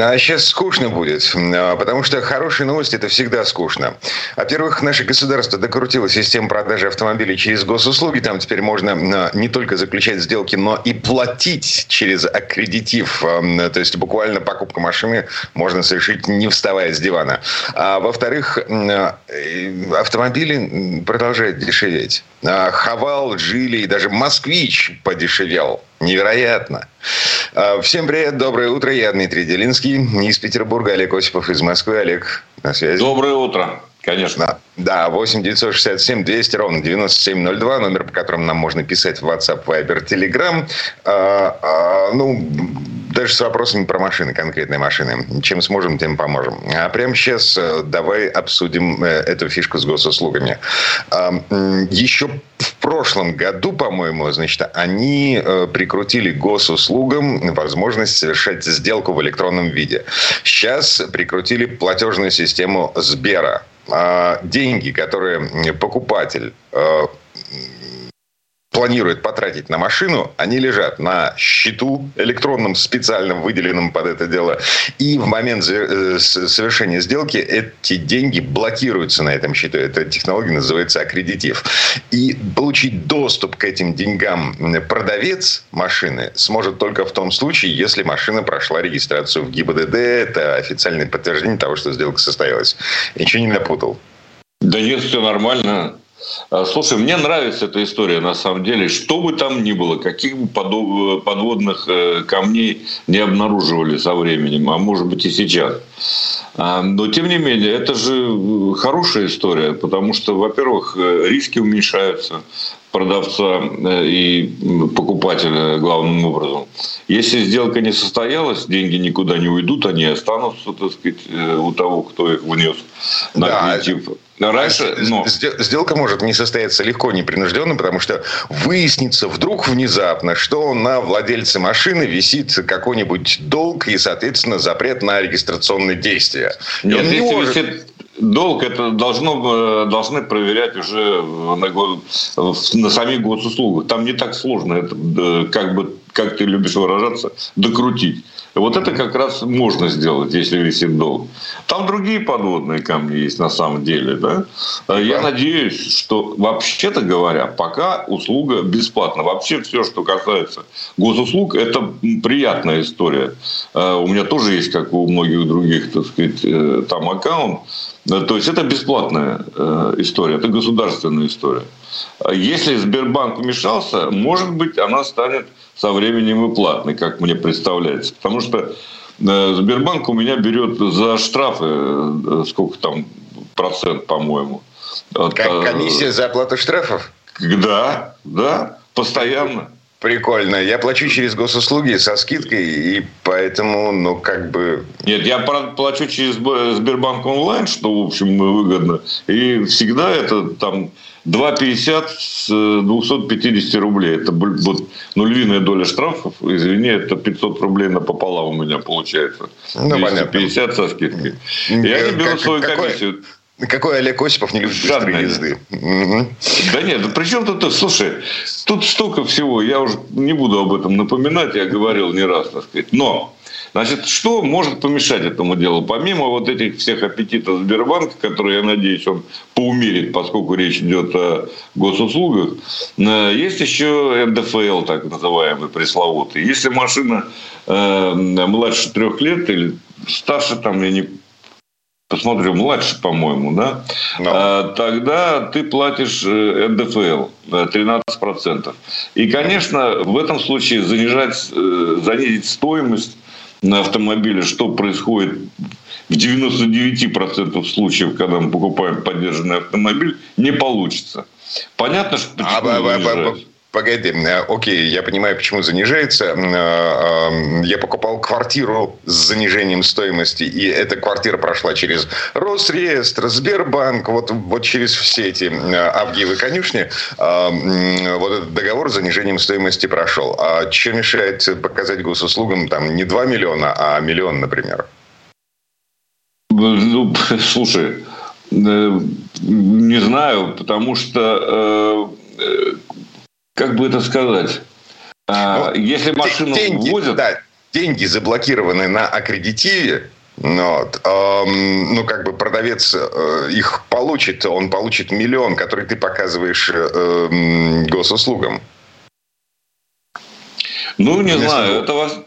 А сейчас скучно будет, а, потому что хорошие новости – это всегда скучно. Во-первых, наше государство докрутило систему продажи автомобилей через госуслуги. Там теперь можно а, не только заключать сделки, но и платить через аккредитив. То есть буквально покупку машины можно совершить, не вставая с дивана. А во-вторых, автомобили продолжают дешеветь. Хавал, Джили и даже Москвич подешевел. Невероятно. А, всем привет, доброе утро. Я Дмитрий Делинский из Петербурга. Олег Осипов из Москвы. Олег, на связи. Доброе утро. Конечно. Да, 8 967 200 ровно 9702, номер, по которому нам можно писать в WhatsApp, Viber, Telegram. А, а, ну, даже с вопросами про машины, конкретные машины. Чем сможем, тем поможем. А прямо сейчас э, давай обсудим э, эту фишку с госуслугами. Еще в прошлом году, по-моему, значит, они э, прикрутили госуслугам возможность совершать сделку в электронном виде. Сейчас прикрутили платежную систему Сбера. А деньги, которые покупатель планирует потратить на машину, они лежат на счету электронном, специальном, выделенном под это дело. И в момент э, совершения сделки эти деньги блокируются на этом счету. Эта технология называется аккредитив. И получить доступ к этим деньгам продавец машины сможет только в том случае, если машина прошла регистрацию в ГИБДД. Это официальное подтверждение того, что сделка состоялась. ничего не напутал. Да нет, все нормально. А, слушай, мне нравится эта история, на самом деле. Что бы там ни было, каких бы подводных э, камней не обнаруживали со временем, а может быть и сейчас. А, но, тем не менее, это же хорошая история, потому что, во-первых, э, риски уменьшаются продавца э, и покупателя главным образом. Если сделка не состоялась, деньги никуда не уйдут, они останутся, так сказать, у того, кто их внес на да, кредит. Раньше, но... Сделка может не состояться легко, непринужденно, потому что выяснится вдруг внезапно, что на владельце машины висит какой-нибудь долг и, соответственно, запрет на регистрационные действия. Нет, если может... висит долг, это должно, э, должны проверять уже на, на самих госуслугах. Там не так сложно это, э, как бы, как ты любишь выражаться, докрутить. Вот это как раз можно сделать, если висит долг. Там другие подводные камни есть на самом деле. Да? Я надеюсь, что вообще-то говоря, пока услуга бесплатна. Вообще все, что касается госуслуг, это приятная история. Э, у меня тоже есть, как у многих других, так сказать, э, там аккаунт. Э, то есть это бесплатная история, это государственная история. Если Сбербанк вмешался, может быть, она станет со временем и платной, как мне представляется. Потому что э, Сбербанк у меня берет за штрафы, э, сколько там, процент, по-моему. Как э, комиссия за оплату штрафов? Да, да, постоянно. Прикольно. Я плачу через госуслуги со скидкой, и поэтому, ну, как бы... Нет, я плачу через Сбербанк онлайн, что, в общем, выгодно. И всегда это там 2,50 с 250 рублей. Это вот, ну, львиная доля штрафов, извини, это 500 рублей напополам у меня получается. Ну, 250 понятно. со скидкой. Я не беру как, свою комиссию. Какой Олег Осипов не любит быстрой езды? Да нет, да при чем тут, слушай, тут столько всего, я уже не буду об этом напоминать, я говорил не раз, так сказать. Но Значит, что может помешать этому делу? Помимо вот этих всех аппетитов Сбербанка, которые, я надеюсь, он поумерит, поскольку речь идет о госуслугах, э, есть еще НДФЛ, так называемый, пресловутый. Если машина э, младше трех лет или старше, там, я не посмотрю, младше, по-моему, да, no. а, тогда ты платишь э, НДФЛ 13%. И, конечно, в этом случае занижать, занизить стоимость на автомобиле, что происходит в 99% случаев, когда мы покупаем поддержанный автомобиль, не получится. Понятно, что почему а, Погоди, э, окей, я понимаю, почему занижается. Э, э, я покупал квартиру с занижением стоимости, и эта квартира прошла через Росреестр, Сбербанк, вот, вот через все эти Авгиевы конюшни. Вот этот договор с занижением стоимости прошел. А что мешает показать госуслугам там не 2 миллиона, а миллион, например? Ну, слушай, не знаю, потому что как бы это сказать, ну, если машину деньги, вводят... Да, деньги заблокированы на аккредитиве, вот. Ну, как бы продавец э, их получит, он получит миллион, который ты показываешь э, госуслугам. Ну, не Если знаю. Это вас...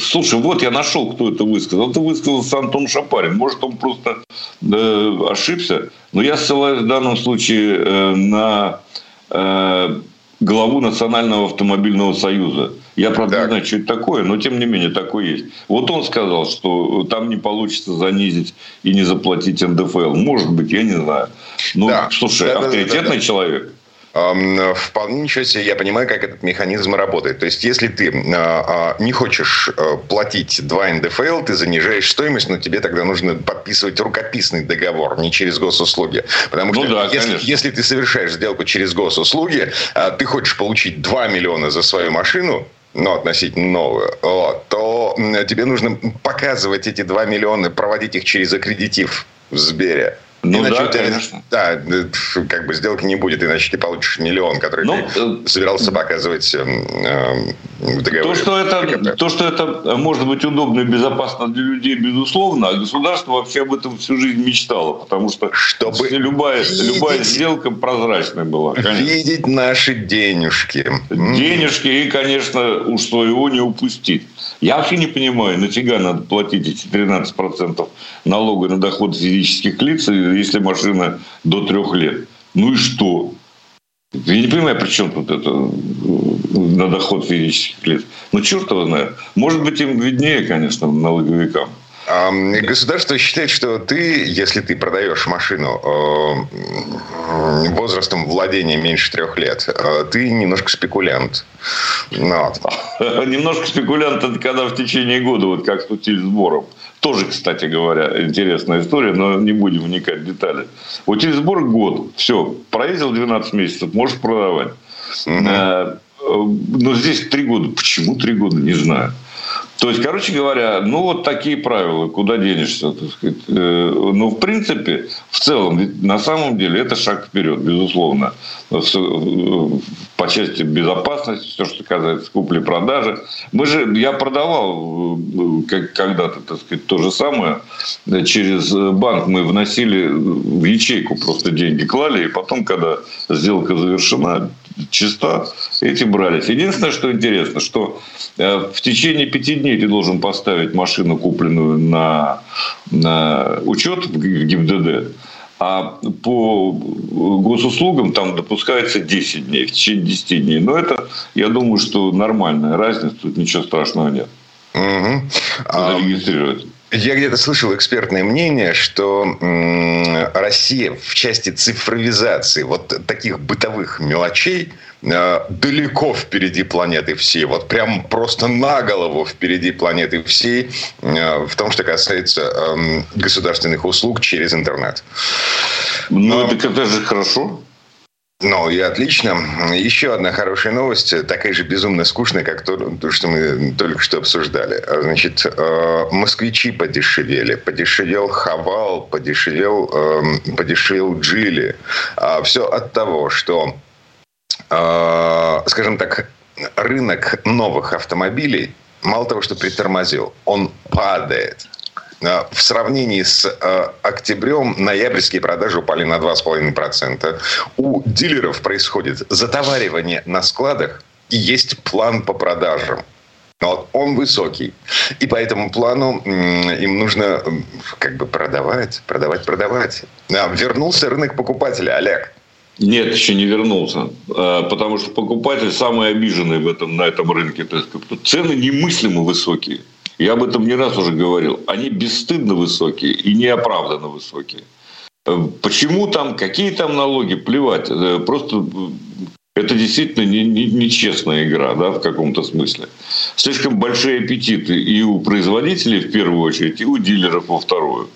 Слушай, вот я нашел, кто это высказал. Это высказался Антон Шапарин. Может, он просто э, ошибся. Но я ссылаюсь в данном случае э, на э, главу Национального автомобильного союза. Я, правда, так. не знаю, что это такое, но тем не менее такое есть. Вот он сказал, что там не получится занизить и не заплатить НДФЛ. Может быть, я не знаю. Ну, да. слушай, да, авторитетный да, да, да. человек. Вполне ничего себе, я понимаю, как этот механизм работает. То есть, если ты а, а, не хочешь э, платить 2 НДФЛ, ты занижаешь стоимость, но тебе тогда нужно подписывать рукописный договор, не через госуслуги. Потому ну что да, если, если ты совершаешь сделку через госуслуги, а, ты хочешь получить 2 миллиона за свою машину, ну, относительно новую, вот, то тебе нужно показывать эти 2 миллиона, проводить их через аккредитив в Сбере. Ну иначе да, тебя, конечно. Да, э, как бы сделки не будет, иначе ты получишь миллион, который ну, ты э, собирался показывать э, э, в договоре. То что, это, то, что это может быть удобно и безопасно для людей, безусловно, а государство вообще об этом всю жизнь мечтало, потому что Чтобы любая, видеть, любая сделка прозрачная была. Конечно. Видеть наши денежки. Денежки и, конечно, уж своего не упустить. Я вообще не понимаю, нафига надо платить эти 13% налога на доход физических лиц, если машина до трех лет. Ну и что? Я не понимаю, при чем тут это на доход физических лиц. Ну, черт его знает. Может быть, им виднее, конечно, налоговикам. Государство считает, что ты, если ты продаешь машину э, возрастом владения меньше трех лет, э, ты немножко спекулянт. Ну вот. Немножко спекулянт это когда в течение года, вот как с утильсбором. Тоже, кстати говоря, интересная история, но не будем вникать в детали. Утильсбор год, все, проездил 12 месяцев, можешь продавать. Угу. Но здесь три года. Почему три года, не знаю. То есть, короче говоря, ну вот такие правила, куда денешься, так сказать. Э, ну, в принципе, в целом, на самом деле, это шаг вперед, безусловно. По части безопасности, все, что касается купли-продажи. Мы же, я продавал э, когда-то, так сказать, то же самое. Через банк мы вносили в ячейку просто деньги, клали, и потом, когда сделка завершена, чиста, эти брались. Единственное, что интересно, что э, в течение пяти дней ты должен поставить машину, купленную на, на учет в ГИБДД, а по госуслугам там допускается 10 дней, в течение 10 дней. Но это, я думаю, что нормальная разница, тут ничего страшного нет. Угу. Зарегистрировать. Я где-то слышал экспертное мнение, что Россия в части цифровизации вот таких бытовых мелочей э, далеко впереди планеты всей. Вот прям просто на голову впереди планеты всей э, в том, что касается эм, государственных услуг через интернет. Ну, Но... так это же хорошо. Ну, и отлично. Еще одна хорошая новость, такая же безумно скучная, как то, то что мы только что обсуждали. Значит, э, москвичи подешевели. Подешевел Хавал, подешевел, эм, подешевел Джили. А Все от того, что, э, скажем так, рынок новых автомобилей мало того, что притормозил, он падает. Э, в сравнении с э, октябрем ноябрьские продажи упали на 2,5%. У дилеров происходит затоваривание на складах и есть план по продажам. Но он высокий. И по этому плану им нужно как бы продавать, продавать, продавать. А, вернулся рынок покупателя, Олег. Нет, еще не вернулся. А, потому что покупатель самый обиженный в этом, на этом рынке. То есть, цены немыслимо высокие я об этом не раз уже говорил, они бесстыдно высокие и неоправданно высокие. Э, почему там, какие там налоги, плевать. Э, просто э, это действительно нечестная не, не игра, да, в каком-то смысле. Слишком большие аппетиты и у производителей в первую очередь, и у дилеров во вторую.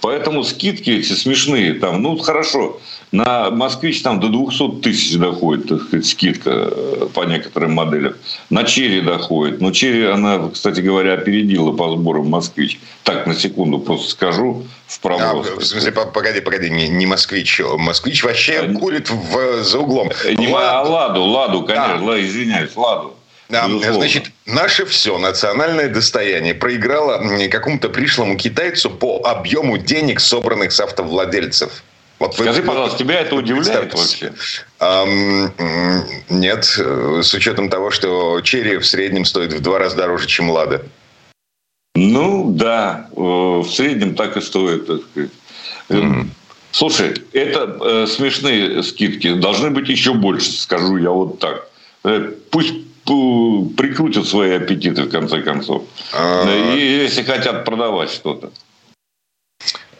Поэтому скидки эти смешные. Там, ну, хорошо, на «Москвич» там до 200 тысяч доходит, так сказать, скидка э, по некоторым моделям. На «Черри» доходит. Но «Черри», она, кстати говоря, опередила по сборам «Москвич». Так, на секунду просто скажу в проброс. А, в смысле, погоди, погоди, не, не «Москвич». «Москвич» вообще а, курит в, за углом. Не, Лад... а «Ладу», «Ладу», конечно, да. извиняюсь, «Ладу». Да, значит, наше все национальное достояние проиграло какому-то пришлому китайцу по объему денег, собранных с автовладельцев. Вот Скажи, вы, пожалуйста, тебя это удивляет вообще? Эм, нет, с учетом того, что черри в среднем стоит в два раза дороже, чем лада. Ну да, в среднем так и стоит. Так сказать. Mm-hmm. Слушай, это э, смешные скидки. Должны быть еще больше, скажу я вот так. Э, пусть прикрутят свои аппетиты в конце концов. А... Если хотят продавать что-то.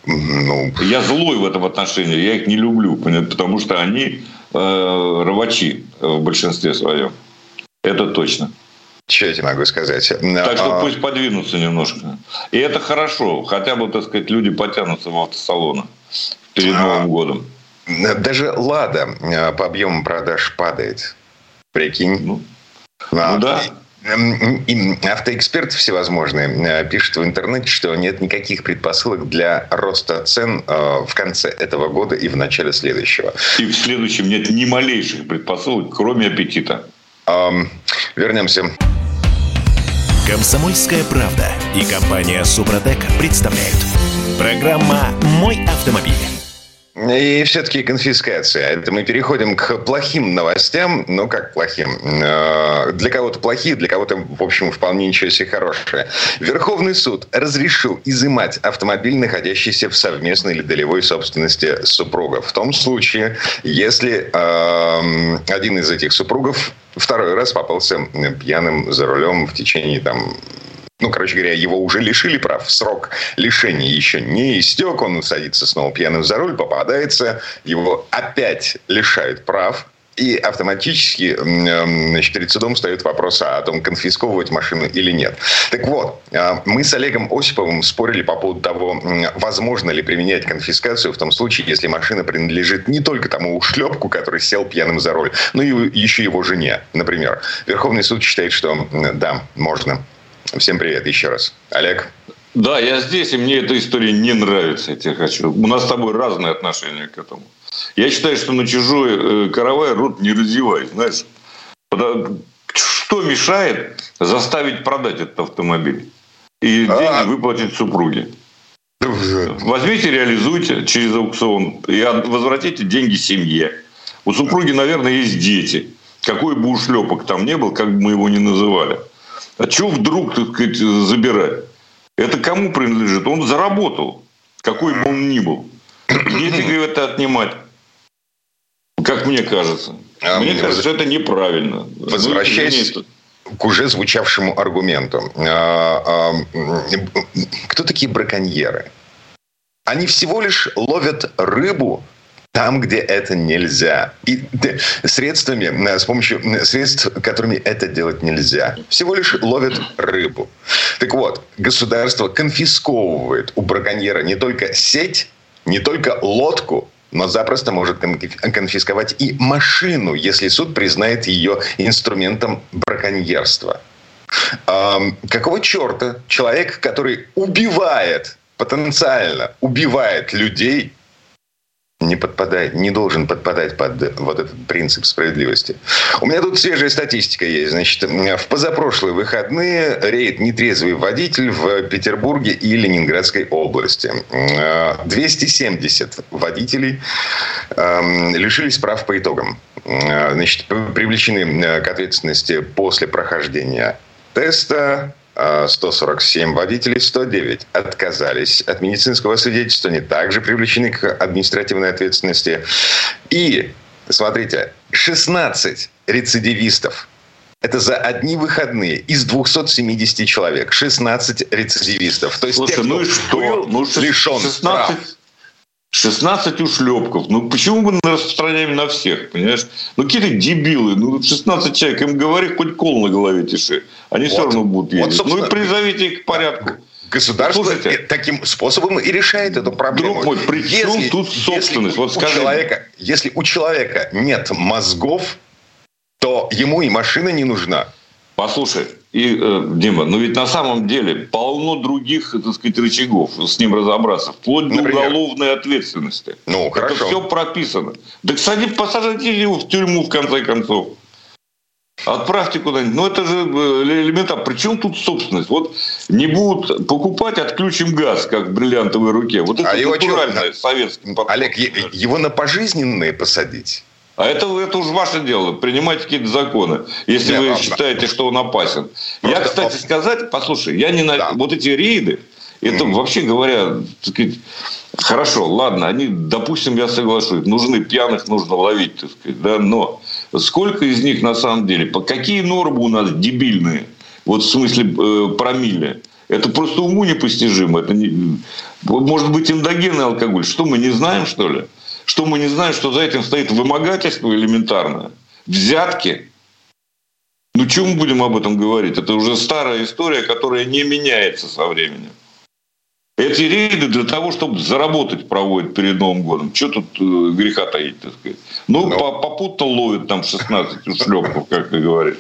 Ну... Я злой в этом отношении, я их не люблю, потому что они э, рвачи в большинстве своем. Это точно. Что я тебе могу сказать? Так что а... пусть подвинутся немножко. И это хорошо. Хотя бы, так сказать, люди потянутся в автосалоны перед а... Новым годом. Даже «Лада» по объему продаж падает. Прикинь. Ну, ну да. И автоэксперты всевозможные э, пишут в интернете, что нет никаких предпосылок для роста цен э, в конце этого года и в начале следующего. И в следующем нет ни малейших предпосылок, кроме аппетита. Вернемся. Комсомольская правда и компания Супротек представляют. Программа «Мой автомобиль». И все-таки конфискация. Это мы переходим к плохим новостям. Ну, как плохим? Э, для кого-то плохие, для кого-то, в общем, вполне ничего себе хорошие. Верховный суд разрешил изымать автомобиль, находящийся в совместной или долевой собственности супругов. В том случае, если э, один из этих супругов второй раз попался пьяным за рулем в течение там ну, короче говоря, его уже лишили прав. Срок лишения еще не истек. Он садится снова пьяным за руль, попадается. Его опять лишают прав. И автоматически значит, перед судом встает вопрос о том, конфисковывать машину или нет. Так вот, а, мы с Олегом Осиповым спорили по поводу того, возможно ли применять конфискацию в том случае, если машина принадлежит не только тому ушлепку, который сел пьяным за руль, но и еще его жене, например. Верховный суд считает, что да, можно. Всем привет еще раз. Олег? Да, я здесь, и мне эта история не нравится, я тебе хочу. У нас с тобой разные отношения к этому. Я считаю, что на чужой э, каравай рот не разевай, знаешь. Что мешает заставить продать этот автомобиль? И а. деньги выплатить супруге? Возьмите, реализуйте через аукцион и возвратите деньги семье. У супруги, наверное, есть дети. Какой бы ушлепок там не был, как бы мы его ни называли. А чего вдруг, так сказать, забирать? Это кому принадлежит? Он заработал, какой бы он ни был. Нефига это отнимать. Как мне кажется. А мне кажется, воз... это неправильно. Возвращаясь ну, к уже звучавшему аргументу. А, а, кто такие браконьеры? Они всего лишь ловят рыбу там, где это нельзя. И средствами, э, с помощью средств, которыми это делать нельзя. Всего лишь ловят рыбу. Так вот, государство конфисковывает у браконьера не только сеть, не только лодку, но запросто может конфисковать и машину, если суд признает ее инструментом браконьерства. Эм, какого черта человек, который убивает, потенциально убивает людей, не подпадает, не должен подпадать под вот этот принцип справедливости. У меня тут свежая статистика есть. Значит, в позапрошлые выходные рейд нетрезвый водитель в Петербурге и Ленинградской области. 270 водителей эм, лишились прав по итогам. Значит, привлечены к ответственности после прохождения теста, 147 а, водителей, 109 отказались от медицинского свидетельства, они также привлечены к административной ответственности. И, смотрите, 16 рецидивистов это за одни выходные из 270 человек. 16 рецидивистов. То есть Слушай, те, ну и что? Ну, лишен 16, прав. 16 ушлепков. Ну почему мы распространяем на всех, понимаешь? Ну какие-то дебилы. Ну 16 человек, им говори, хоть кол на голове тиши. Они вот. все равно будут ездить. Вот, ну и призовите их к порядку. государство Слушайте, таким способом и решает эту проблему. Друг мой, при чем если, тут собственность? Если, вот у человека, если у человека нет мозгов, то ему и машина не нужна. Послушай, и, э, Дима, ну ведь на самом деле полно других, так сказать, рычагов с ним разобраться, вплоть до Например? уголовной ответственности. Ну, хорошо. Это все прописано. Да, кстати, посажайте его в тюрьму, в конце концов. Отправьте куда-нибудь. Ну, это же э, элементарно. Причем тут собственность? Вот не будут покупать, отключим газ, как в бриллиантовой руке. Вот это а натуральное советское. Олег, его на пожизненные посадить? А это, это уж ваше дело, принимать какие-то законы, если Нет, вы ладно. считаете, что он опасен. Просто... Я, кстати, сказать, послушай, я не на... Да. Вот эти рейды, это mm. вообще говоря, сказать, хорошо, ладно, они, допустим, я соглашусь, нужны пьяных, нужно ловить, так сказать, да, но сколько из них на самом деле, по какие нормы у нас дебильные, вот в смысле э, промилле, это просто уму непостижимо, это не... может быть эндогенный алкоголь, что мы не знаем, что ли? Что мы не знаем, что за этим стоит вымогательство элементарное, взятки. Ну, чем мы будем об этом говорить? Это уже старая история, которая не меняется со временем. Эти рейды для того, чтобы заработать проводят перед Новым годом. Что тут э, греха таить, так сказать. Ну, Но... Ну. попутно ловят там 16 ушлепков, как ты говоришь.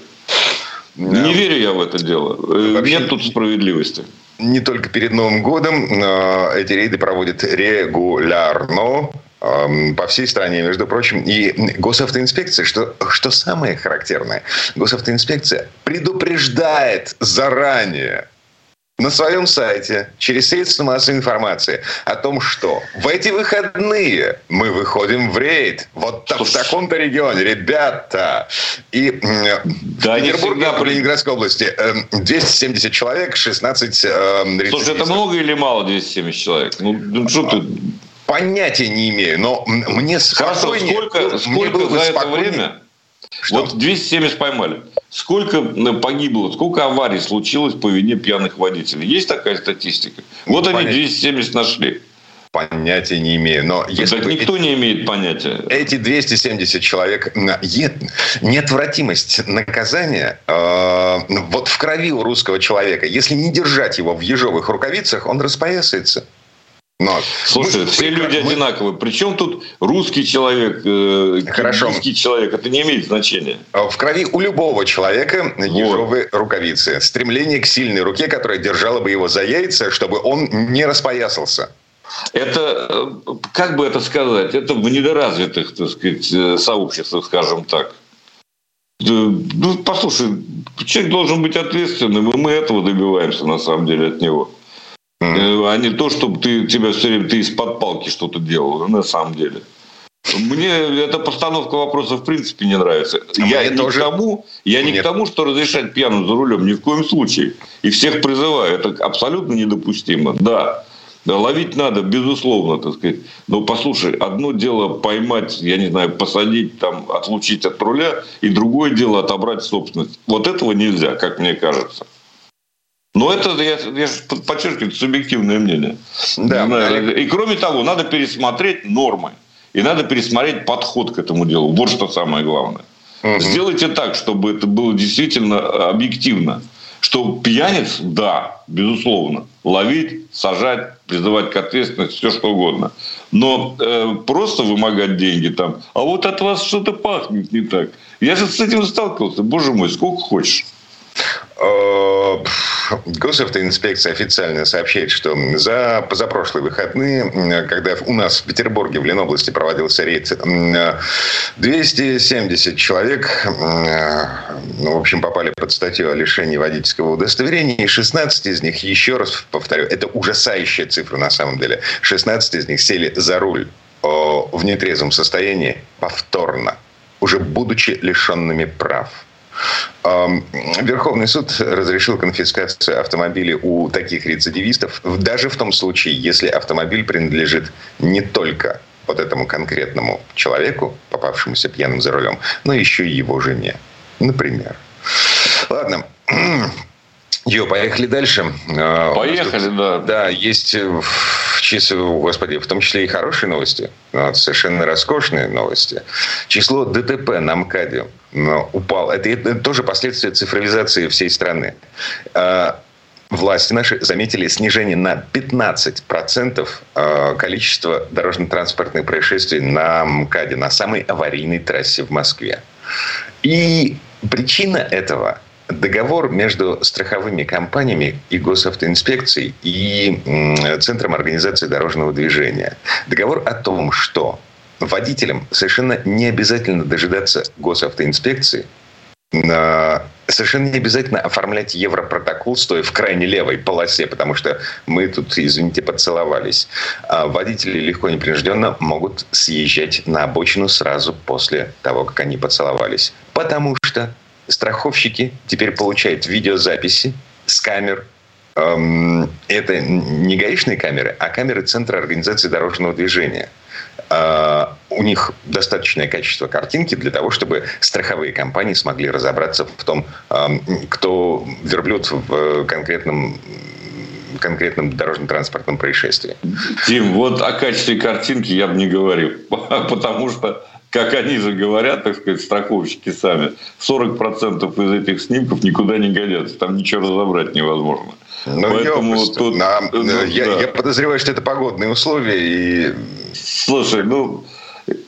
Не верю я в это дело. Э, Вообще... Нет тут справедливости не только перед Новым годом. Эти рейды проводят регулярно по всей стране, между прочим. И госавтоинспекция, что, что самое характерное, госавтоинспекция предупреждает заранее на своем сайте через средства массовой информации о том, что в эти выходные мы выходим в рейд. Вот в таком-то регионе, ребята. И да, в Петербурге, в Ленинградской области 270 эм, человек, 16 э, Слушай, это много или мало 270 человек? Ну, ну что ты... Понятия не имею, но мне Хорошо, сколько, сколько за это время... Что? Вот 270 поймали. Сколько погибло, сколько аварий случилось по вине пьяных водителей? Есть такая статистика? Вот Понятия. они 270 нашли. Понятия не имею. Но если так никто эти, не имеет понятия. Эти 270 человек, неотвратимость наказания э, вот в крови у русского человека. Если не держать его в ежовых рукавицах, он распоясается. Но Слушай, мы, все люди мы... одинаковые. Причем тут русский человек, э, Хорошо. русский человек, это не имеет значения. А в крови у любого человека ежовые вот. рукавицы. Стремление к сильной руке, которая держала бы его за яйца, чтобы он не распоясался. Это, э, как бы это сказать, это в недоразвитых, так сказать, э, сообществах, скажем так. Ну, послушай, человек должен быть ответственным, и мы этого добиваемся, на самом деле, от него. Mm-hmm. А не то, чтобы ты, тебя все время ты из-под палки что-то делал, на самом деле. Мне эта постановка вопроса в принципе не нравится. А я не, тоже... к тому, я не к тому, что разрешать пьяным за рулем, ни в коем случае. И всех призываю. Это абсолютно недопустимо. Да, да, ловить надо, безусловно, так сказать. Но послушай, одно дело поймать, я не знаю, посадить, там, отлучить от руля, и другое дело отобрать собственность. Вот этого нельзя, как мне кажется. Но это, я, я подчеркиваю, субъективное мнение. Да, и кроме того, надо пересмотреть нормы. И надо пересмотреть подход к этому делу. Вот что самое главное. Угу. Сделайте так, чтобы это было действительно объективно. Что пьяниц, да, безусловно, ловить, сажать, призывать к ответственности, все что угодно. Но э, просто вымогать деньги там, а вот от вас что-то пахнет не так. Я же с этим сталкивался, боже мой, сколько хочешь. Э, госавтоинспекция официально сообщает, что за позапрошлые выходные, когда у нас в Петербурге, в Ленобласти проводился рейд, 270 человек, ну, в общем, попали под статью о лишении водительского удостоверения, и 16 из них, еще раз повторю, это ужасающая цифра на самом деле, 16 из них сели за руль в нетрезвом состоянии повторно, уже будучи лишенными прав. Верховный суд разрешил конфискацию автомобилей у таких рецидивистов, даже в том случае, если автомобиль принадлежит не только вот этому конкретному человеку, попавшемуся пьяным за рулем, но еще и его жене, например. Ладно. Йо, поехали дальше. А, поехали, да. Да, есть число, господи, в том числе и хорошие новости, вот, совершенно роскошные новости. Число ДТП на МКАДе упало. Это, это тоже последствия цифровизации всей страны. А, власти наши заметили снижение на 15% э, количества дорожно-транспортных происшествий на МКАДе, на самой аварийной трассе в Москве. И причина этого договор между страховыми компаниями и госавтоинспекцией и Центром организации дорожного движения. Договор о том, что водителям совершенно не обязательно дожидаться госавтоинспекции – совершенно не обязательно оформлять европротокол, стоя в крайне левой полосе, потому что мы тут, извините, поцеловались. А водители легко и непринужденно могут съезжать на обочину сразу после того, как они поцеловались. Потому что страховщики теперь получают видеозаписи с камер, эм, это не гаишные камеры, а камеры Центра организации дорожного движения – а, у них достаточное качество картинки для того, чтобы страховые компании смогли разобраться в том, кто верблюд в конкретном конкретном дорожно-транспортном происшествии. Тим, вот о качестве картинки я бы не говорил, потому что как они же говорят, так сказать, страховщики сами, 40% из этих снимков никуда не годятся, там ничего разобрать невозможно. Ну, Поэтому тут, на, ну, я, да. я подозреваю, что это погодные условия. И... Слушай, ну,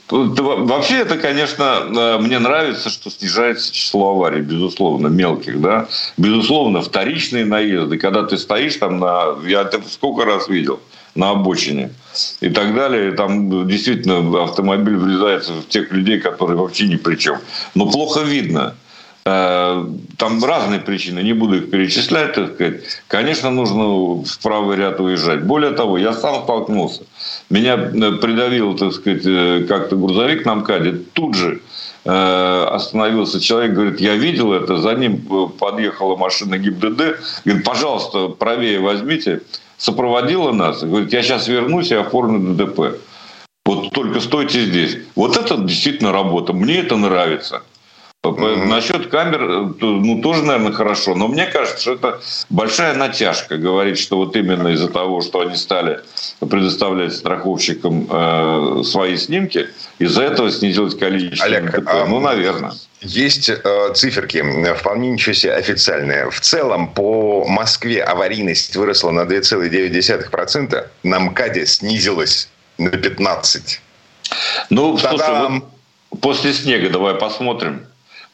Вообще это, конечно, э, мне нравится, что снижается число аварий, безусловно, мелких, да. Безусловно, вторичные наезды, когда ты стоишь там на... Я это сколько раз видел на обочине и так далее. Там действительно автомобиль врезается в тех людей, которые вообще ни при чем. Но плохо видно. Э, там разные причины, не буду их перечислять, так сказать. Конечно, нужно в правый ряд уезжать. Более того, я сам столкнулся. Меня э, придавил, так сказать, э, как-то грузовик на МКАДе. Тут же остановился человек, говорит, я видел это, за ним подъехала машина ГИБДД, говорит, пожалуйста, правее возьмите, сопроводила нас, говорит, я сейчас вернусь и оформлю ДТП. Вот только стойте здесь. Вот это действительно работа, мне это нравится. Насчет камер, э, ну, тоже, наверное, хорошо. Но мне кажется, что это большая натяжка говорить, что вот именно из-за того, что они стали предоставлять страховщикам э, свои снимки, из-за этого снизилось количество Олег, ДТП. А, ну, наверное. Есть э, циферки, вполне ничего себе официальные. В целом по Москве аварийность выросла на 2,9%, на МКАДе снизилась на 15%. Ну, Та-дам! слушай, вот после снега давай посмотрим.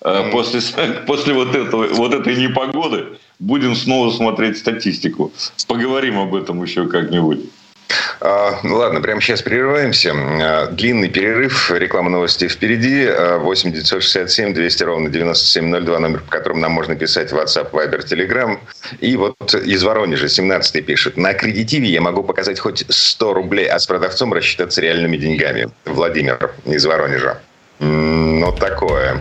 Э, после, после вот, этого, вот этой непогоды будем снова смотреть статистику. Поговорим об этом еще как-нибудь. А, ну ладно, прямо сейчас прерываемся. А, длинный перерыв, реклама новости впереди. 8 967 200 ровно 9702, номер, по которому нам можно писать в WhatsApp, Viber, Telegram. И вот из Воронежа 17 пишет. На кредитиве я могу показать хоть 100 рублей, а с продавцом рассчитаться реальными деньгами. Владимир из Воронежа. Ну, такое.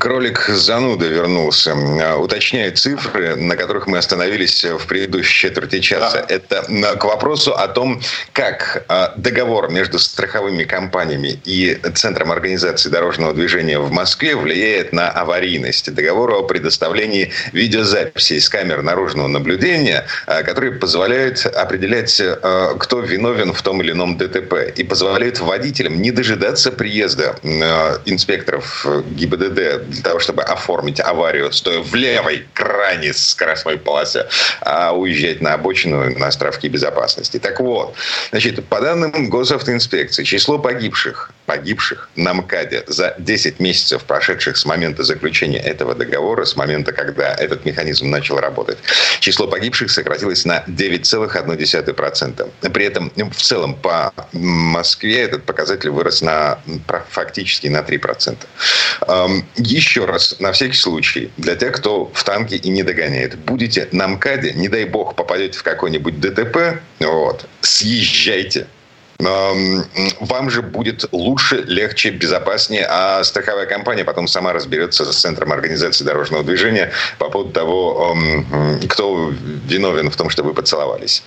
Кролик зануда вернулся. А, уточняет цифры, на которых мы остановились в предыдущей четверти часа. Да. Это к вопросу о том, как а, договор между страховыми компаниями и Центром организации дорожного движения в Москве влияет на аварийность. Договор о предоставлении видеозаписей с камер наружного наблюдения, а, которые позволяют определять, кто виновен в том или ином ДТП. И позволяют водителям не дожидаться приезда инспекторов ГИБДД для того, чтобы оформить аварию, стоя в левой крайней скоростной полосе, а уезжать на обочину на островки безопасности. Так вот, значит, по данным госавтоинспекции, число погибших, погибших на МКАДе за 10 месяцев, прошедших с момента заключения этого договора, с момента, когда этот механизм начал работать, число погибших сократилось на 9,1%. При этом в целом по Москве этот показатель вырос на фактически на 3%. Еще раз, на всякий случай, для тех, кто в танке и не догоняет, будете на МКАДе, не дай бог, попадете в какой-нибудь ДТП, вот, съезжайте. Вам же будет лучше, легче, безопаснее, а страховая компания потом сама разберется с Центром организации дорожного движения по поводу того, кто виновен в том, что вы поцеловались.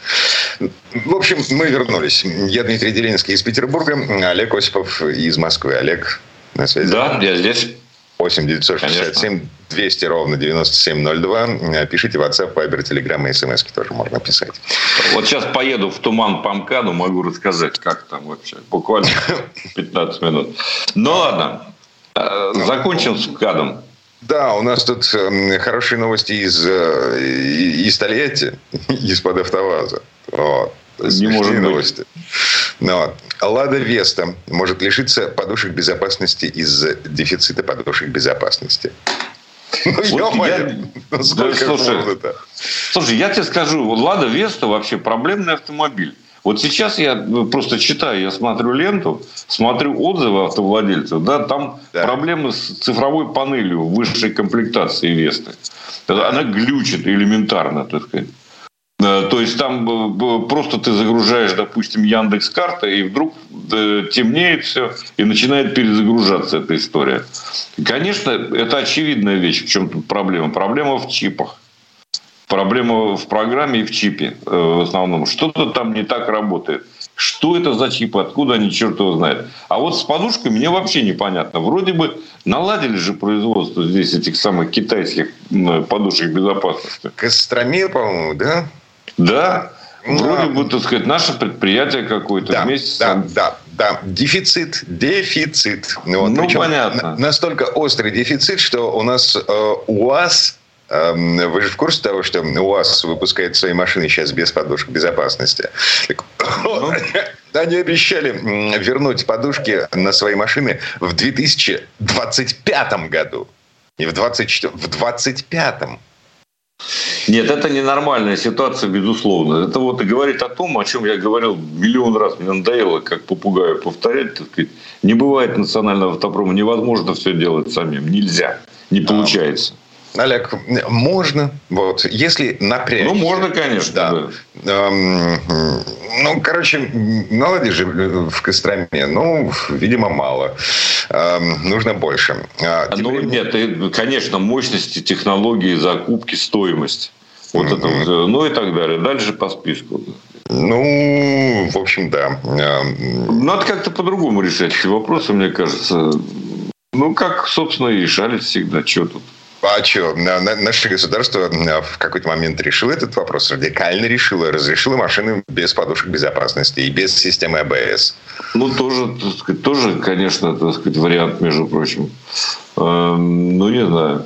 В общем, мы вернулись. Я Дмитрий Делинский из Петербурга, Олег Осипов из Москвы. Олег, на связи. Да, я здесь. 8 967 200 ровно 9702. Пишите WhatsApp, Viber, Telegram и смс тоже можно писать. Вот сейчас поеду в туман по МКАДу, могу рассказать, как там вообще. Буквально 15 минут. Ну ладно, э, закончим с МКАДом. Да, у нас тут эм, хорошие новости из, э, из Тольятти, из-под автоваза. Вот. Не может новости. Но Лада Веста может лишиться подушек безопасности из дефицита подушек безопасности. Ну, вот я... ну, сколько да, слушай, слушай, я тебе скажу, вот Лада Веста вообще проблемный автомобиль. Вот сейчас я ну, просто читаю, я смотрю ленту, смотрю отзывы автовладельцев, да, там да. проблемы с цифровой панелью высшей комплектации Весты. Она глючит элементарно, так сказать. Э, то есть там э, просто ты загружаешь, допустим, Яндекс карты, и вдруг э, темнеет все, и начинает перезагружаться эта история. конечно, это очевидная вещь. В чем тут проблема? Проблема в чипах. Проблема в программе и в чипе в основном. Что-то там не так работает. Что это за чипы, откуда они, черт его знает. А вот с подушкой мне вообще непонятно. Вроде бы наладили же производство здесь этих самых китайских подушек безопасности. Костромир, по-моему, да? Да, Вроде бы, так сказать, наше предприятие какое-то да, вместе да, с... Да, да, дефицит, дефицит. Ну, вот, ну понятно. Настолько острый дефицит, что у нас э, УАЗ эм, вы же в курсе того, что УАЗ выпускает свои машины сейчас без подушек безопасности? Ну. Они обещали вернуть подушки на свои машины в 2025 году. Не в 24, в 25 нет, это ненормальная ситуация, безусловно. Это вот и говорит о том, о чем я говорил миллион раз. Мне надоело, как попугаю повторять. Так сказать. Не бывает национального автопрома. Невозможно все делать самим. Нельзя. Не получается. Олег, можно, вот, если напрячься. Ну, можно, конечно. Да. да. Эм, ну, короче, же в Костроме. Ну, видимо, мало. Эм, нужно больше. А, ну, временем... нет, конечно, мощности, технологии, закупки, стоимость. Вот mm-hmm. это, вот, ну и так далее. Дальше по списку. Ну, в общем, да. Эм, Надо как-то по-другому решать эти вопросы, мне кажется. Ну, как, собственно, и решали всегда. Что тут? А что, наше государство в какой-то момент решило этот вопрос, радикально решило, разрешило машины без подушек безопасности и без системы АБС. Ну, тоже, так сказать, тоже конечно, так сказать, вариант, между прочим. Эм, ну, не знаю.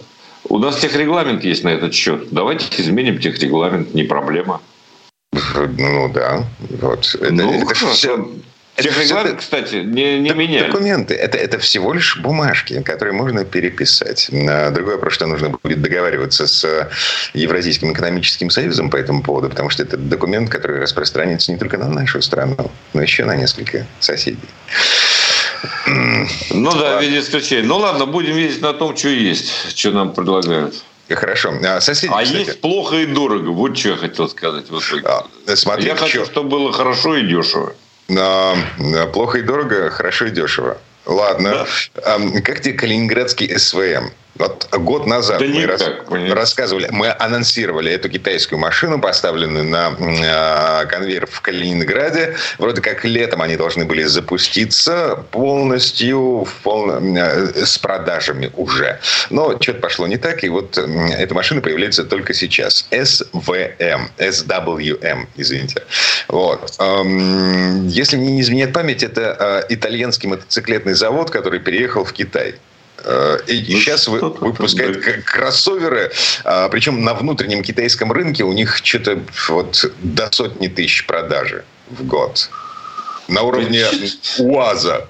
У нас техрегламент есть на этот счет. Давайте изменим техрегламент, не проблема. Ну да, вот. Ну, это, это все, Техрегламент, кстати, не, не меняли. Документы. Это, это всего лишь бумажки, которые можно переписать. Другой вопрос, что нужно будет договариваться с Евразийским экономическим союзом по этому поводу, потому что это документ, который распространится не только на нашу страну, но еще на несколько соседей. Ну да, в виде исключения. Ну ладно, будем видеть на том, что есть, что нам предлагают. Хорошо. А, соседи, а кстати... есть плохо и дорого. Вот что я хотел сказать. Вот. А, смотри, я хочу, чтобы было хорошо и дешево. Плохо и дорого, хорошо и дешево. Ладно. Да. Как тебе Калининградский СВМ? Вот год назад да мы рас... рассказывали, мы анонсировали эту китайскую машину, поставленную на э, конвейер в Калининграде. Вроде как летом они должны были запуститься полностью в пол... э, с продажами уже. Но что-то пошло не так, и вот эта машина появляется только сейчас. SVM, SWM, извините. Вот. Эм, если мне не изменяет память, это э, итальянский мотоциклетный завод, который переехал в Китай. Э, и ну, сейчас вы, выпускает да. кроссоверы, а, причем на внутреннем китайском рынке у них что-то вот до сотни тысяч продажи в год. На уровне УАЗа.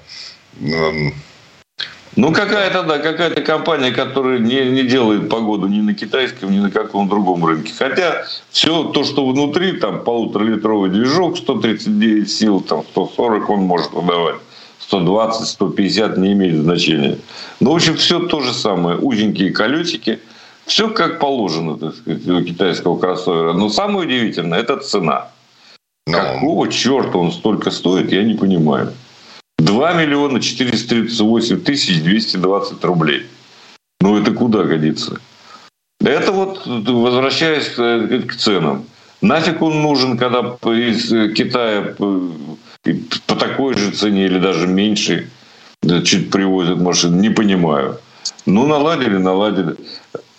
Ну, какая-то, да, какая-то компания, которая не, не делает погоду ни на китайском, ни на каком другом рынке. Хотя все то, что внутри, там полуторалитровый движок, 139 сил, там 140 он может выдавать. 120, 150 не имеет значения. Ну, в общем, все то же самое. Узенькие колесики. Все как положено, так сказать, у китайского кроссовера. Но самое удивительное – это цена. Но... Какого черта он столько стоит, я не понимаю. 2 миллиона 438 тысяч 220 рублей. Ну, это куда годится? Это вот, возвращаясь к ценам. Нафиг он нужен, когда из Китая по такой же цене или даже меньше чуть привозят машины, не понимаю. Ну, наладили, наладили.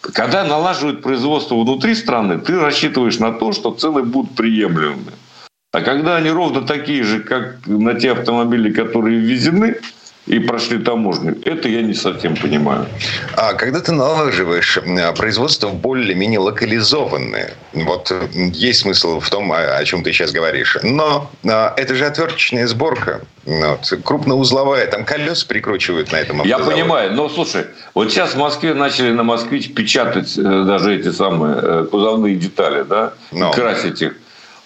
когда налаживают производство внутри страны, ты рассчитываешь на то, что цены будут приемлемыми. А когда они ровно такие же, как на те автомобили, которые ввезены, и прошли таможню. Это я не совсем понимаю. А когда ты налаживаешь э, производство более-менее локализованное, вот э, есть смысл в том, о чем ты сейчас говоришь. Но а, это же отверточная сборка. Вот, крупноузловая, там колес прикручивают на этом Я понимаю, но слушай, вот сейчас в Москве начали на «Москвич» печатать э, даже эти самые кузовные детали, да, но. красить их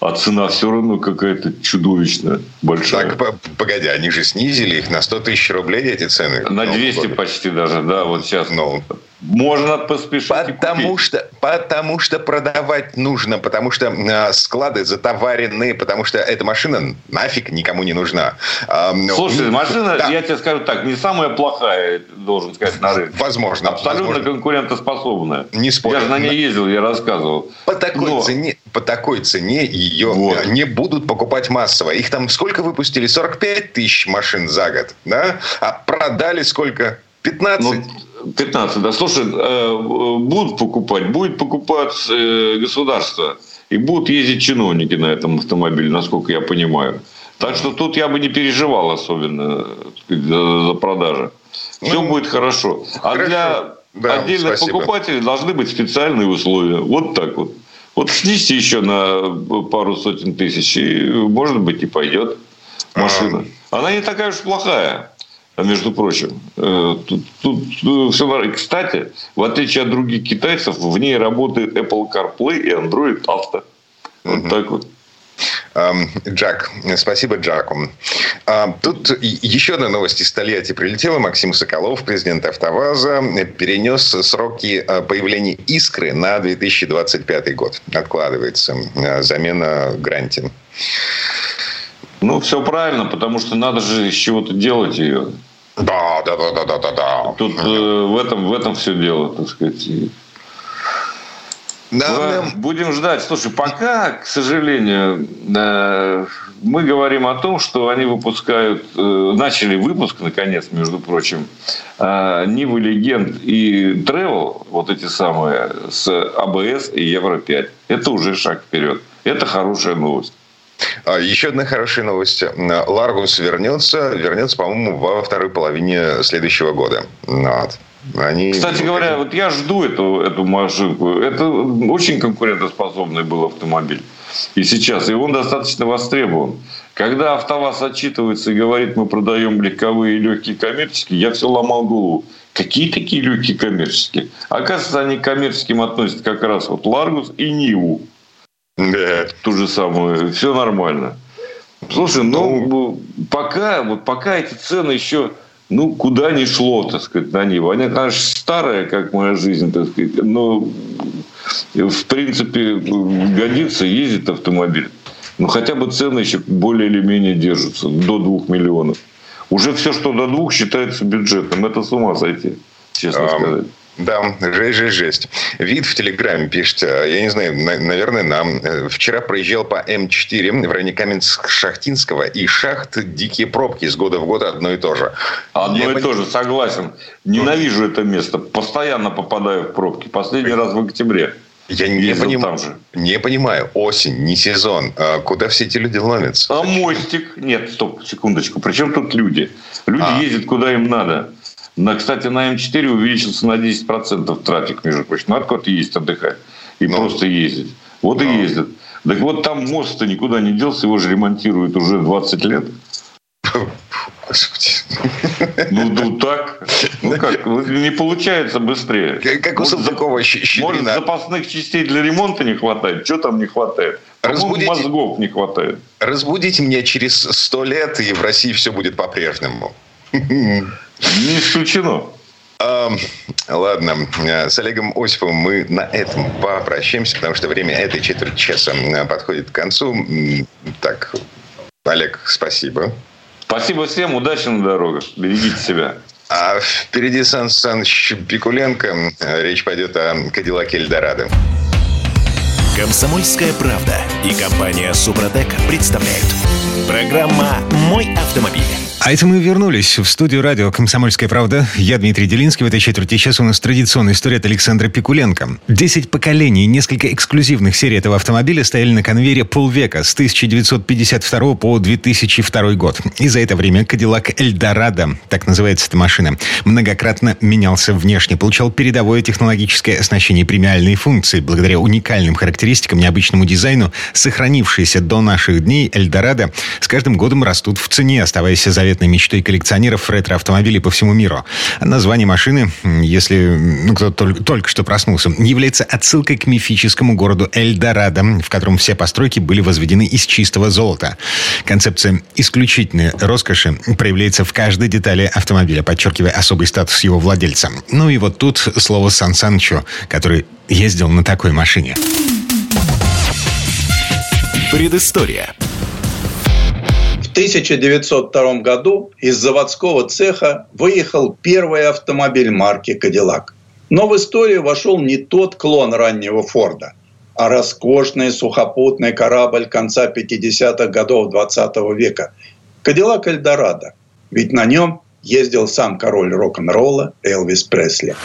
а цена все равно какая-то чудовищная, большая. Так, погоди, они же снизили их на 100 тысяч рублей, эти цены? На 200 почти даже, да, вот сейчас. Ну, можно поспешить. Потому что, потому что продавать нужно, потому что э, склады затоварены, потому что эта машина нафиг никому не нужна. Э, Слушай, машина, да. я тебе скажу так, не самая плохая, должен сказать, на рынке. Возможно. Абсолютно возможно. конкурентоспособная. Не спорю. Я же на ней ездил, я рассказывал. По такой, Но... цене, по такой цене ее вот. не будут покупать массово. Их там сколько выпустили? 45 тысяч машин за год, да? А продали сколько? 15? Ну, 15, да. Слушай, э, будут покупать, будет покупать э, государство. И будут ездить чиновники на этом автомобиле, насколько я понимаю. Так что тут я бы не переживал особенно сказать, за, продажи. Все ну, будет хорошо. А хорошо. для да, отдельных спасибо. покупателей должны быть специальные условия. Вот так вот. Вот снизьте еще на пару сотен тысяч, и, может быть, и пойдет машина. А... Она не такая уж плохая между прочим. Э, тут, тут э, все. Кстати, в отличие от других китайцев, в ней работает Apple CarPlay и Android Auto. Вот угу. так вот. Джак, спасибо Джаку. Тут еще одна новость из Тольятти прилетела. Максим Соколов, президент АвтоВАЗа, перенес сроки э, появления «Искры» на 2025 год. Откладывается замена Гранти. Ну, все правильно, потому что надо же из чего-то делать ее. Да, да, да, да, да, да, да. Тут э, в этом в этом все дело, так сказать. Да, да. Будем ждать. Слушай, пока, к сожалению, э, мы говорим о том, что они выпускают, э, начали выпуск, наконец, между прочим, э, Нивы Легенд и Travel, вот эти самые, с АБС и Евро-5. Это уже шаг вперед. Это хорошая новость. А, еще одна хорошая новость. Ларгус вернется, вернется, по-моему, во второй половине следующего года. Вот. Они... Кстати говоря, вот я жду эту, эту машинку. Это очень конкурентоспособный был автомобиль. И сейчас. И он достаточно востребован. Когда АвтоВАЗ отчитывается и говорит, мы продаем легковые и легкие коммерческие, я все ломал голову. Какие такие легкие коммерческие? Оказывается, они к коммерческим относят как раз вот Ларгус и Ниву. Да. Ту же самую. Все нормально. Слушай, ну, ну пока, вот пока эти цены еще ну, куда ни шло, так сказать, на Ниву. Они, конечно, старая, как моя жизнь, так сказать, но в принципе годится, ездит автомобиль. Ну, хотя бы цены еще более или менее держатся, до двух миллионов. Уже все, что до двух, считается бюджетным. Это с ума сойти, честно а, сказать. Да, жесть, жесть, жесть. Вид в Телеграме пишет, э, я не знаю, наверное, нам. Э, вчера проезжал по М4 в районе Каменск-Шахтинского, и шахт дикие пробки с года в год одно и то же. Одно я и то же, согласен. Ненавижу это место. Постоянно попадаю в пробки. Последний раз в октябре. Я не, поним... не понимаю. Осень, не сезон. А куда все эти люди ломятся? А мостик? Нет, стоп, секундочку. Причем тут люди? Люди а. ездят куда им надо. На, кстати, на М4 увеличился на 10% трафик, между прочим. Надо куда-то ездить отдыхать. И ну, просто ездить. Вот ну. и ездят. Так вот там мост-то никуда не делся, его же ремонтируют уже 20 лет. Господи. Ну, ну так. Ну как, не получается быстрее. Как у Салтыкова Может, запасных частей для ремонта не хватает? Что там не хватает? Разбудите, мозгов не хватает. Разбудите меня через сто лет, и в России все будет по-прежнему. Не исключено. Ладно, с Олегом Осиповым мы на этом попрощаемся, потому что время этой четверти часа подходит к концу. Так, Олег, спасибо. Спасибо всем, удачи на дорогах, берегите себя. А впереди Сан Саныч Пикуленко. Речь пойдет о Кадиллаке Эльдорадо. Комсомольская правда и компания Супротек представляют. Программа «Мой автомобиль». А это мы вернулись в студию радио «Комсомольская правда». Я Дмитрий Делинский. В этой четверти часа у нас традиционная история от Александра Пикуленко. Десять поколений, несколько эксклюзивных серий этого автомобиля стояли на конвейере полвека с 1952 по 2002 год. И за это время Кадиллак Эльдорадо, так называется эта машина, многократно менялся внешне, получал передовое технологическое оснащение и премиальные функции. Благодаря уникальным характеристикам, необычному дизайну, сохранившиеся до наших дней Эльдорадо с каждым годом растут в цене, оставаясь заветной заветной мечтой коллекционеров ретро-автомобилей по всему миру. Название машины, если ну, кто только, только что проснулся, является отсылкой к мифическому городу Эльдорадо, в котором все постройки были возведены из чистого золота. Концепция исключительной роскоши проявляется в каждой детали автомобиля, подчеркивая особый статус его владельца. Ну и вот тут слово Сан Санчо, который ездил на такой машине. Предыстория. 1902 году из заводского цеха выехал первый автомобиль марки «Кадиллак». Но в историю вошел не тот клон раннего Форда, а роскошный сухопутный корабль конца 50-х годов 20 века – «Кадиллак Эльдорадо». Ведь на нем ездил сам король рок-н-ролла Элвис Пресли.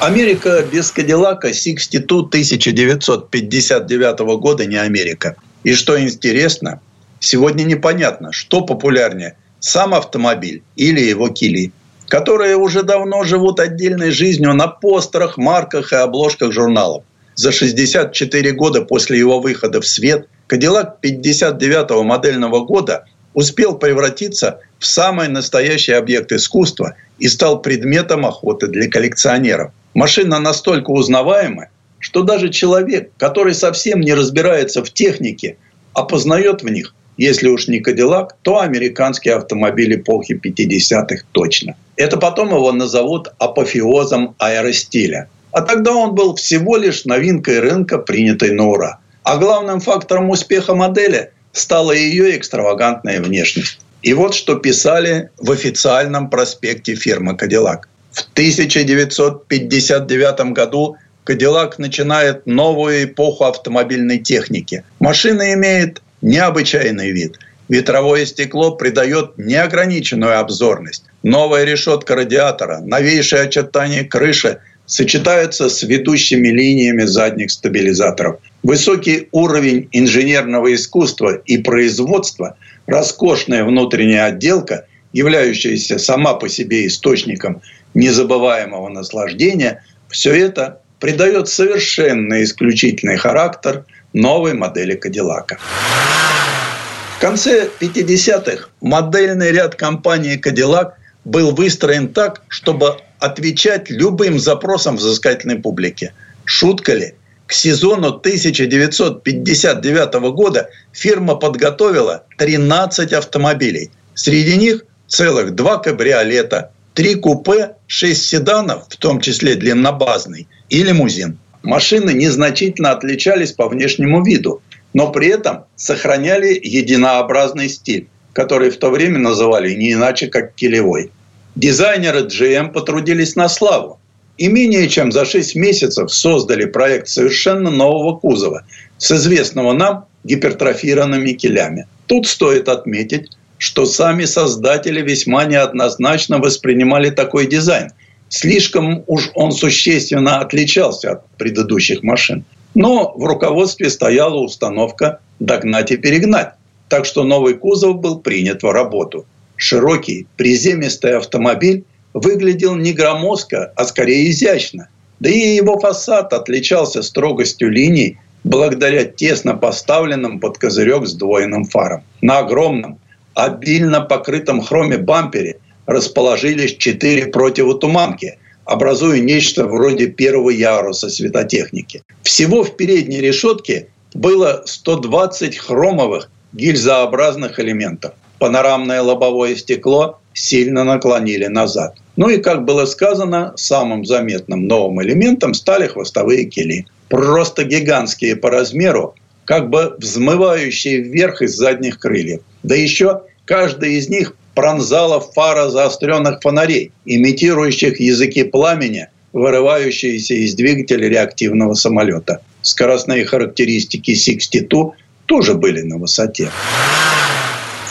Америка без Кадиллака 62 1959 года не Америка. И что интересно – Сегодня непонятно, что популярнее – сам автомобиль или его кили, которые уже давно живут отдельной жизнью на постерах, марках и обложках журналов. За 64 года после его выхода в свет Кадиллак 59-го модельного года успел превратиться в самый настоящий объект искусства и стал предметом охоты для коллекционеров. Машина настолько узнаваема, что даже человек, который совсем не разбирается в технике, опознает в них если уж не Кадиллак, то американские автомобили эпохи 50-х точно. Это потом его назовут апофеозом аэростиля. А тогда он был всего лишь новинкой рынка, принятой на ура. А главным фактором успеха модели стала ее экстравагантная внешность. И вот что писали в официальном проспекте фирмы «Кадиллак». В 1959 году «Кадиллак» начинает новую эпоху автомобильной техники. Машина имеет необычайный вид. Ветровое стекло придает неограниченную обзорность. Новая решетка радиатора, новейшие очертания крыши сочетаются с ведущими линиями задних стабилизаторов. Высокий уровень инженерного искусства и производства, роскошная внутренняя отделка, являющаяся сама по себе источником незабываемого наслаждения, все это придает совершенно исключительный характер новой модели Кадиллака. В конце 50-х модельный ряд компании Cadillac был выстроен так, чтобы отвечать любым запросам взыскательной публики. Шутка ли? К сезону 1959 года фирма подготовила 13 автомобилей. Среди них целых два кабриолета, три купе, шесть седанов, в том числе длиннобазный, и лимузин. Машины незначительно отличались по внешнему виду но при этом сохраняли единообразный стиль, который в то время называли не иначе, как килевой. Дизайнеры GM потрудились на славу и менее чем за 6 месяцев создали проект совершенно нового кузова с известного нам гипертрофированными килями. Тут стоит отметить, что сами создатели весьма неоднозначно воспринимали такой дизайн. Слишком уж он существенно отличался от предыдущих машин. Но в руководстве стояла установка догнать и перегнать. Так что новый кузов был принят в работу. Широкий, приземистый автомобиль выглядел не громоздко, а скорее изящно. Да и его фасад отличался строгостью линий благодаря тесно поставленным под козырек сдвоенным фарам. На огромном, обильно покрытом хроме бампере расположились четыре противотуманки – образуя нечто вроде первого яруса светотехники. Всего в передней решетке было 120 хромовых гильзообразных элементов. Панорамное лобовое стекло сильно наклонили назад. Ну и, как было сказано, самым заметным новым элементом стали хвостовые кили. Просто гигантские по размеру, как бы взмывающие вверх из задних крыльев. Да еще каждый из них пронзала фара заостренных фонарей, имитирующих языки пламени, вырывающиеся из двигателя реактивного самолета. Скоростные характеристики 62 тоже были на высоте.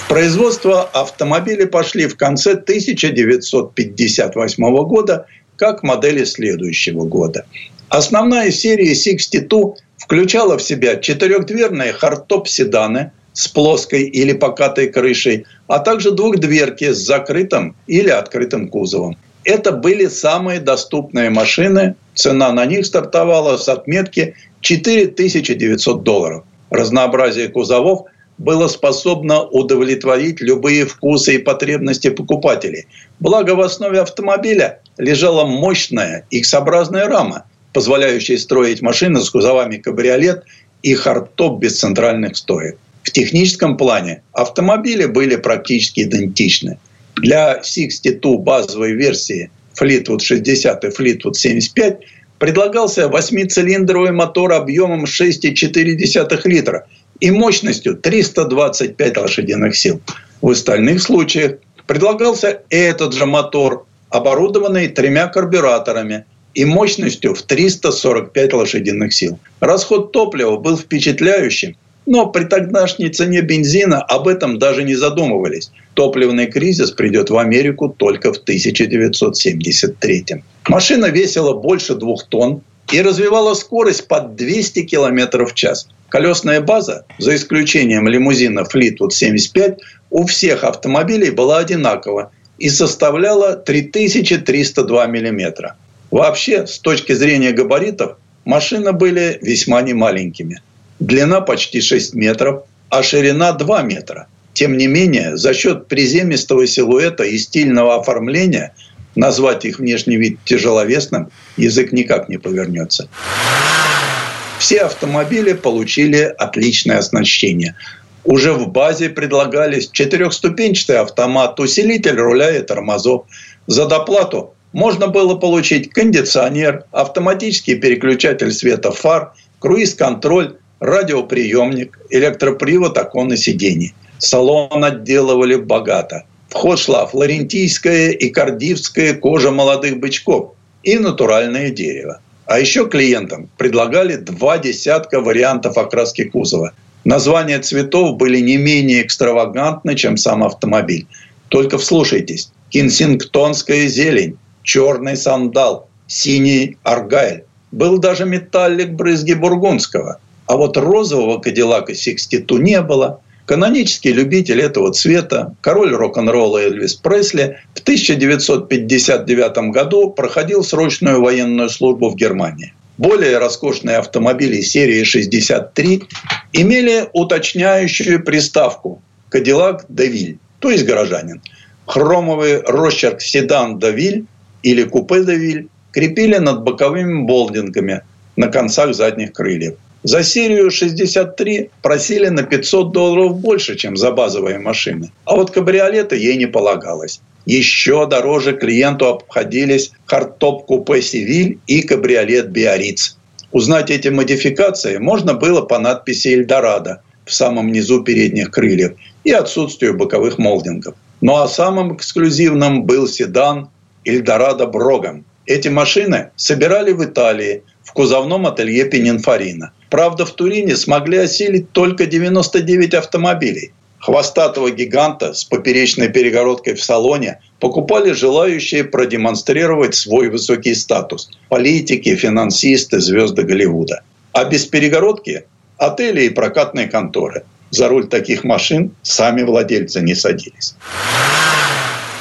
производство автомобилей пошли в конце 1958 года, как модели следующего года. Основная серия 62 включала в себя четырехдверные хардтоп-седаны с плоской или покатой крышей, а также двухдверки с закрытым или открытым кузовом. Это были самые доступные машины. Цена на них стартовала с отметки 4900 долларов. Разнообразие кузовов было способно удовлетворить любые вкусы и потребности покупателей. Благо в основе автомобиля лежала мощная X-образная рама, позволяющая строить машины с кузовами кабриолет и хардтоп без центральных стоек. В техническом плане автомобили были практически идентичны. Для 62 базовой версии Fleetwood 60 и Fleetwood 75 предлагался восьмицилиндровый мотор объемом 6,4 литра и мощностью 325 лошадиных сил. В остальных случаях предлагался этот же мотор, оборудованный тремя карбюраторами и мощностью в 345 лошадиных сил. Расход топлива был впечатляющим – но при тогдашней цене бензина об этом даже не задумывались. Топливный кризис придет в Америку только в 1973. Машина весила больше двух тонн и развивала скорость под 200 км в час. Колесная база, за исключением лимузина Fleetwood 75, у всех автомобилей была одинакова и составляла 3302 мм. Вообще, с точки зрения габаритов, машины были весьма немаленькими – длина почти 6 метров, а ширина 2 метра. Тем не менее, за счет приземистого силуэта и стильного оформления назвать их внешний вид тяжеловесным язык никак не повернется. Все автомобили получили отличное оснащение. Уже в базе предлагались четырехступенчатый автомат, усилитель руля и тормозов. За доплату можно было получить кондиционер, автоматический переключатель света фар, круиз-контроль, радиоприемник, электропривод окон и сидений. Салон отделывали богато. В ход шла флорентийская и кардивская кожа молодых бычков и натуральное дерево. А еще клиентам предлагали два десятка вариантов окраски кузова. Названия цветов были не менее экстравагантны, чем сам автомобиль. Только вслушайтесь. Кенсингтонская зелень, черный сандал, синий аргайль. Был даже металлик брызги бургундского – а вот розового Кадиллака Сикститу не было. Канонический любитель этого цвета, король рок-н-ролла Элвис Пресли в 1959 году проходил срочную военную службу в Германии. Более роскошные автомобили серии 63 имели уточняющую приставку «Кадиллак Девиль», то есть горожанин. Хромовый росчерк седан Девиль или купе Девиль крепили над боковыми болдингами на концах задних крыльев. За серию 63 просили на 500 долларов больше, чем за базовые машины. А вот кабриолеты ей не полагалось. Еще дороже клиенту обходились хардтоп купе «Сивиль» и кабриолет «Биориц». Узнать эти модификации можно было по надписи «Эльдорадо» в самом низу передних крыльев и отсутствию боковых молдингов. Ну а самым эксклюзивным был седан «Эльдорадо Броган». Эти машины собирали в Италии в кузовном ателье Пенинфорина – Правда, в Турине смогли осилить только 99 автомобилей. Хвостатого гиганта с поперечной перегородкой в салоне покупали желающие продемонстрировать свой высокий статус. Политики, финансисты, звезды Голливуда. А без перегородки – отели и прокатные конторы. За руль таких машин сами владельцы не садились.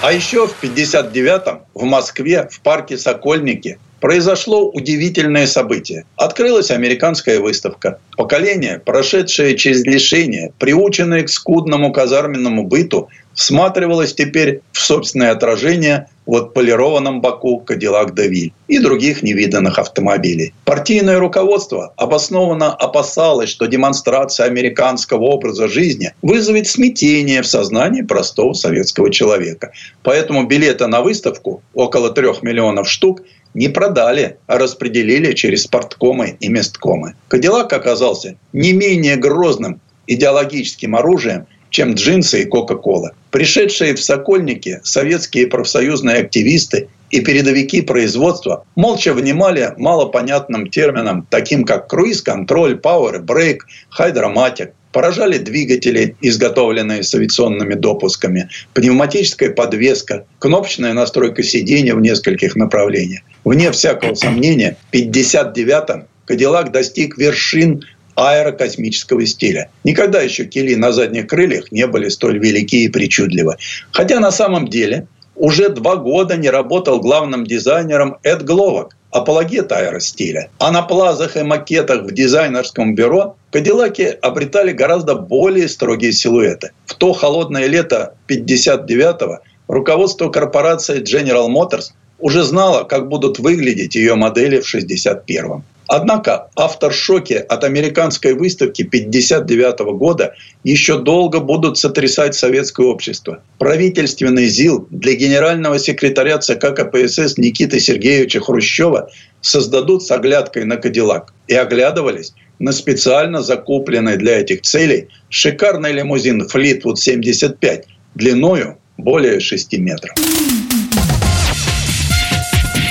А еще в 59-м в Москве в парке Сокольники произошло удивительное событие. Открылась американская выставка. Поколение, прошедшее через лишение, приученное к скудному казарменному быту, всматривалось теперь в собственное отражение в отполированном боку Кадиллак Девиль и других невиданных автомобилей. Партийное руководство обоснованно опасалось, что демонстрация американского образа жизни вызовет смятение в сознании простого советского человека. Поэтому билеты на выставку, около трех миллионов штук, не продали, а распределили через спорткомы и месткомы. Кадиллак оказался не менее грозным идеологическим оружием, чем джинсы и Кока-Кола. Пришедшие в Сокольники советские профсоюзные активисты и передовики производства молча внимали малопонятным терминам, таким как круиз-контроль, power брейк, хайдроматик. Поражали двигатели, изготовленные с авиационными допусками, пневматическая подвеска, кнопочная настройка сидения в нескольких направлениях. Вне всякого сомнения, в 1959-м Кадиллак достиг вершин аэрокосмического стиля. Никогда еще кили на задних крыльях не были столь велики и причудливы. Хотя на самом деле уже два года не работал главным дизайнером Эд Гловак, апологет аэростиля. А на плазах и макетах в дизайнерском бюро Кадиллаки обретали гораздо более строгие силуэты. В то холодное лето 59-го руководство корпорации General Motors уже знало, как будут выглядеть ее модели в 61-м. Однако авторшоки от американской выставки 1959 года еще долго будут сотрясать советское общество. Правительственный ЗИЛ для генерального секретаря ЦК КПСС Никиты Сергеевича Хрущева создадут с оглядкой на Кадиллак. И оглядывались на специально закупленный для этих целей шикарный лимузин Fleetwood 75 длиною более 6 метров.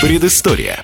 Предыстория.